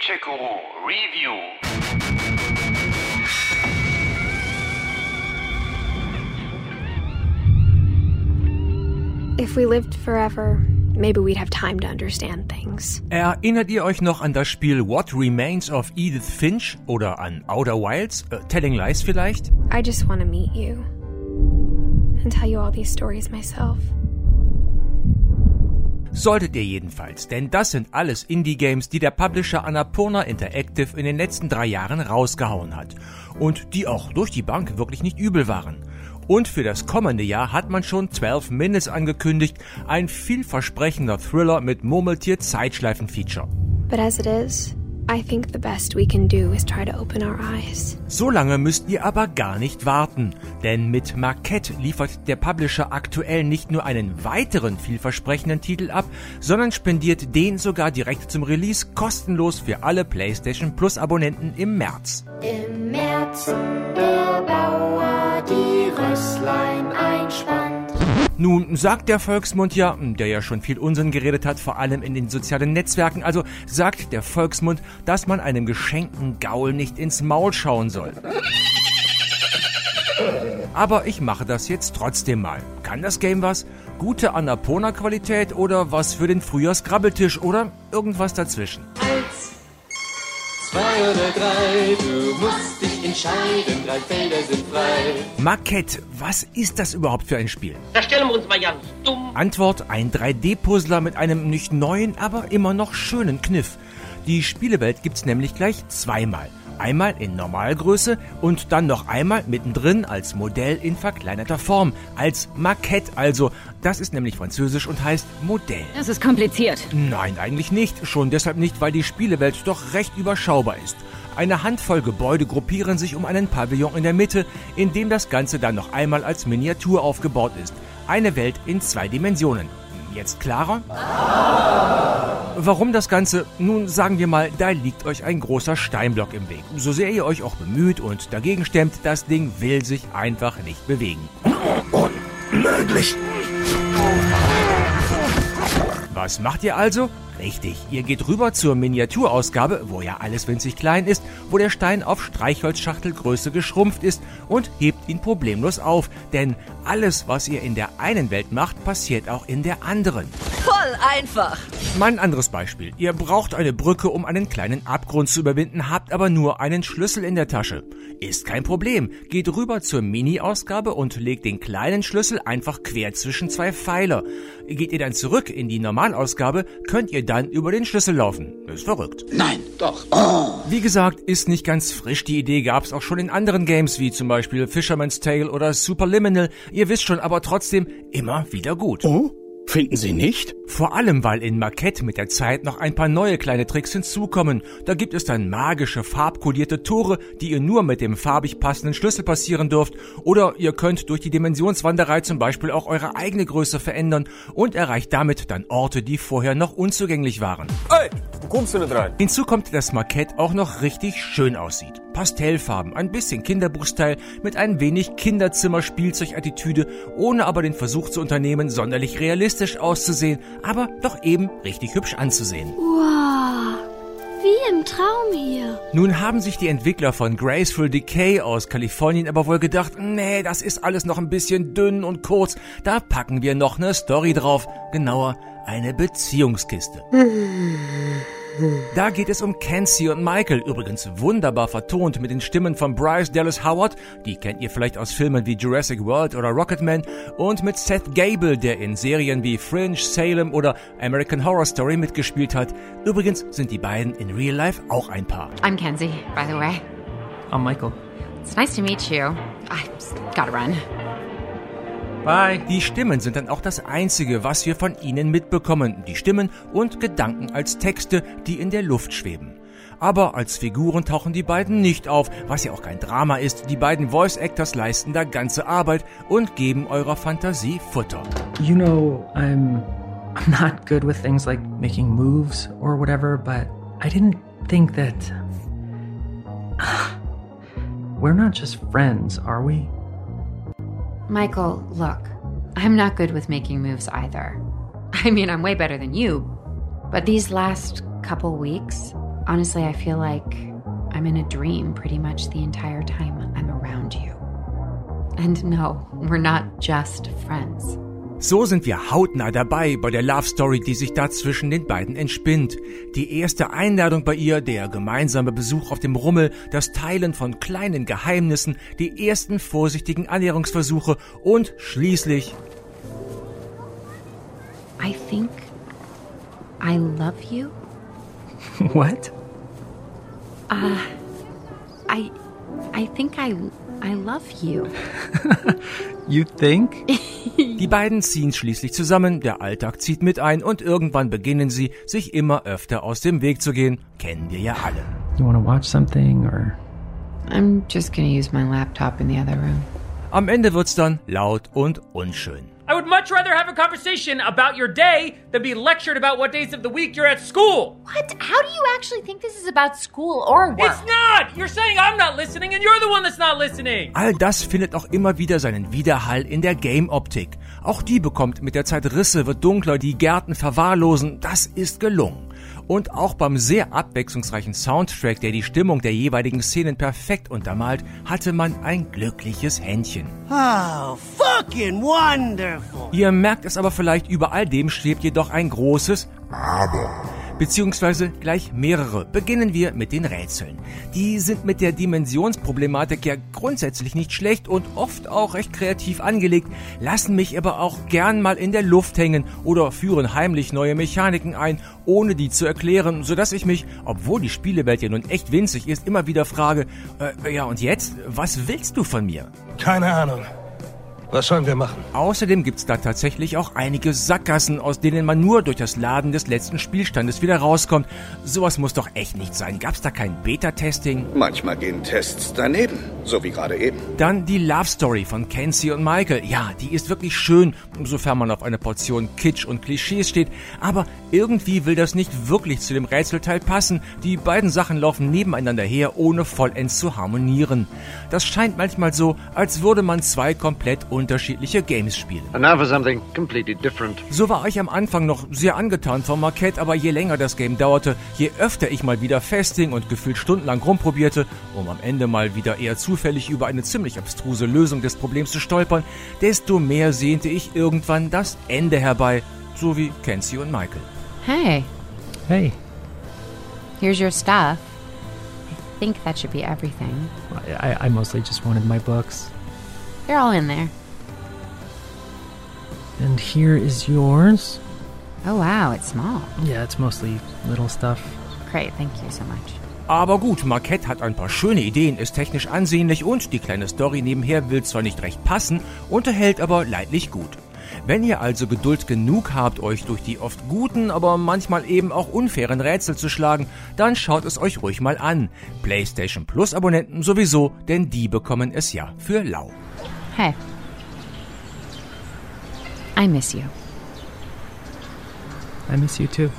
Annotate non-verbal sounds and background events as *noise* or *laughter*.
Gadget-Guru Review. If we lived forever, maybe we'd have time to understand things. Erinnert ihr euch noch an das Spiel What Remains of Edith Finch oder an Outer Wilds? Äh, Telling Lies vielleicht? I just want to meet you and tell you all these stories myself. Solltet ihr jedenfalls, denn das sind alles Indie-Games, die der Publisher Annapurna Interactive in den letzten drei Jahren rausgehauen hat. Und die auch durch die Bank wirklich nicht übel waren. Und für das kommende Jahr hat man schon 12 Minutes angekündigt, ein vielversprechender Thriller mit Murmeltier-Zeitschleifen-Feature. But as it is, I think the best we can do is try to open our eyes. So lange müsst ihr aber gar nicht warten, denn mit Marquette liefert der Publisher aktuell nicht nur einen weiteren vielversprechenden Titel ab, sondern spendiert den sogar direkt zum Release kostenlos für alle PlayStation Plus Abonnenten im März. Im Märzen der Bauer die Rösslein einspannt. Nun sagt der Volksmund ja, der ja schon viel Unsinn geredet hat, vor allem in den sozialen Netzwerken, also sagt der Volksmund, dass man einem geschenkten Gaul nicht ins Maul schauen soll. Aber ich mache das jetzt trotzdem mal. Kann das Game was? Gute Annapurna-Qualität oder was für den Frühjahrsgrabbeltisch oder irgendwas dazwischen? Eins, zwei oder drei, du musst dich entscheiden, drei Felder sind frei. Marquette, was ist das überhaupt für ein Spiel? Da stellen wir uns mal ganz dumm. Antwort, ein 3D-Puzzler mit einem nicht neuen, aber immer noch schönen Kniff. Die Spielewelt gibt's nämlich gleich zweimal. Einmal in Normalgröße und dann noch einmal mittendrin als Modell in verkleinerter Form, als Maquette also. Das ist nämlich französisch und heißt Modell. Das ist kompliziert. Nein, eigentlich nicht. Schon deshalb nicht, weil die Spielewelt doch recht überschaubar ist. Eine Handvoll Gebäude gruppieren sich um einen Pavillon in der Mitte, in dem das Ganze dann noch einmal als Miniatur aufgebaut ist. Eine Welt in zwei Dimensionen. Jetzt klarer? Warum das Ganze? Nun sagen wir mal, da liegt euch ein großer Steinblock im Weg. So sehr ihr euch auch bemüht und dagegen stemmt, das Ding will sich einfach nicht bewegen. Unmöglich. Was macht ihr also? Richtig, ihr geht rüber zur Miniaturausgabe, wo ja alles winzig klein ist, wo der Stein auf Streichholzschachtelgröße geschrumpft ist und hebt ihn problemlos auf, denn alles, was ihr in der einen Welt macht, passiert auch in der anderen. Voll einfach. Mal ein anderes Beispiel. Ihr braucht eine Brücke, um einen kleinen Abgrund zu überwinden, habt aber nur einen Schlüssel in der Tasche. Ist kein Problem. Geht rüber zur Mini-Ausgabe und legt den kleinen Schlüssel einfach quer zwischen zwei Pfeiler. Geht ihr dann zurück in die Normalausgabe, könnt ihr dann über den Schlüssel laufen. Ist verrückt. Nein, doch. Oh. Wie gesagt, ist nicht ganz frisch. Die Idee gab's auch schon in anderen Games, wie zum Beispiel Fisherman's Tale oder Superliminal. Ihr wisst schon, aber trotzdem immer wieder gut. Oh? Finden Sie nicht? Vor allem, weil in Marquette mit der Zeit noch ein paar neue kleine Tricks hinzukommen. Da gibt es dann magische, farbkodierte Tore, die ihr nur mit dem farbig passenden Schlüssel passieren dürft. Oder ihr könnt durch die Dimensionswanderei zum Beispiel auch eure eigene Größe verändern und erreicht damit dann Orte, die vorher noch unzugänglich waren. Ey, wo kommst du nicht rein? Hinzu kommt, dass Marquette auch noch richtig schön aussieht. Pastellfarben, ein bisschen Kinderbuchstyle mit ein wenig Kinderzimmer-Spielzeugattitüde, ohne aber den Versuch zu unternehmen, sonderlich realistisch auszusehen, aber doch eben richtig hübsch anzusehen. Wow, wie im Traum hier. Nun haben sich die Entwickler von Graceful Decay aus Kalifornien aber wohl gedacht, nee, das ist alles noch ein bisschen dünn und kurz, da packen wir noch eine Story drauf, genauer eine Beziehungskiste. *laughs* Da geht es um Kenzie und Michael, übrigens wunderbar vertont mit den Stimmen von Bryce Dallas Howard, die kennt ihr vielleicht aus Filmen wie Jurassic World oder Rocketman, und mit Seth Gable, der in Serien wie Fringe, Salem oder American Horror Story mitgespielt hat. Übrigens sind die beiden in Real Life auch ein Paar. I'm Kenzie, by the way. I'm Michael. It's nice to meet you. I just gotta run. Bye. Die Stimmen sind dann auch das Einzige, was wir von ihnen mitbekommen. Die Stimmen und Gedanken als Texte, die in der Luft schweben. Aber als Figuren tauchen die beiden nicht auf, was ja auch kein Drama ist. Die beiden Voice Actors leisten da ganze Arbeit und geben eurer Fantasie Futter. You know, I'm I'm not good with things like making moves or whatever, but I didn't think that *sighs* we're not just friends, are we? Michael, look, I'm not good with making moves either. I mean, I'm way better than you, but these last couple weeks, Honestly, I feel like I'm in a dream pretty much the entire time I'm around you. And no, we're not just friends. So sind wir hautnah dabei bei der Love Story, die sich da zwischen den beiden entspinnt. Die erste Einladung bei ihr, der gemeinsame Besuch auf dem Rummel, das Teilen von kleinen Geheimnissen, die ersten vorsichtigen Annäherungsversuche und schließlich I think I love you. *laughs* What? Uh, I, I think I, I love you. *laughs* You think? Die beiden ziehen schließlich zusammen, der Alltag zieht mit ein und irgendwann beginnen sie, sich immer öfter aus dem Weg zu gehen. Kennen wir ja alle. You want to watch something or? I'm just gonna use my laptop in the other room. Am Ende wird's dann laut und unschön. I would much rather have a conversation about your day than be lectured about what days of the week you're at school. What? How do you actually think this is about school or work? It's not! You're saying I'm not listening and you're the one that's not listening! All das findet auch immer wieder seinen Widerhall in der Game-Optik. Auch die bekommt mit der Zeit Risse, wird dunkler, die Gärten verwahrlosen. Das ist gelungen. Und auch beim sehr abwechslungsreichen Soundtrack, der die Stimmung der jeweiligen Szenen perfekt untermalt, hatte man ein glückliches Händchen. Oh, fucking wonderful. Ihr merkt es aber vielleicht, über all dem schwebt jedoch ein großes Aber. Beziehungsweise gleich mehrere. Beginnen wir mit den Rätseln. Die sind mit der Dimensionsproblematik ja grundsätzlich nicht schlecht und oft auch recht kreativ angelegt, lassen mich aber auch gern mal in der Luft hängen oder führen heimlich neue Mechaniken ein, ohne die zu erklären, sodass ich mich, obwohl die Spielewelt ja nun echt winzig ist, immer wieder frage, äh, ja und jetzt, was willst du von mir? Keine Ahnung. Was sollen wir machen? Außerdem gibt's da tatsächlich auch einige Sackgassen, aus denen man nur durch das Laden des letzten Spielstandes wieder rauskommt. Sowas muss doch echt nicht sein. Gab's da kein Beta-Testing? Manchmal gehen Tests daneben, so wie gerade eben. Dann die Love Story von Kenzie und Michael. Ja, die ist wirklich schön, sofern man auf eine Portion Kitsch und Klischees steht. Aber irgendwie will das nicht wirklich zu dem Rätselteil passen. Die beiden Sachen laufen nebeneinander her, ohne vollends zu harmonieren. Das scheint manchmal so, als würde man zwei komplett unterschiedliche Games spielen. And now for something completely different. So war ich am Anfang noch sehr angetan vom Marquette, aber je länger das Game dauerte, je öfter ich mal wieder festhing und gefühlt stundenlang rumprobierte, um am Ende mal wieder eher zufällig über eine ziemlich abstruse Lösung des Problems zu stolpern, desto mehr sehnte ich irgendwann das Ende herbei, so wie Kenzie und Michael. Hey, Hey, here's your stuff. I think that should be everything. I, I mostly just wanted my books. They're all in there. And here is yours. Oh wow, it's small. Yeah, it's mostly little stuff. Great, thank you so much. Aber gut, Marquette hat ein paar schöne Ideen, ist technisch ansehnlich und die kleine Story nebenher will zwar nicht recht passen, unterhält aber leidlich gut. Wenn ihr also Geduld genug habt, euch durch die oft guten, aber manchmal eben auch unfairen Rätsel zu schlagen, dann schaut es euch ruhig mal an. PlayStation Plus Abonnenten sowieso, denn die bekommen es ja für lau. Hey. I miss you. I miss you too.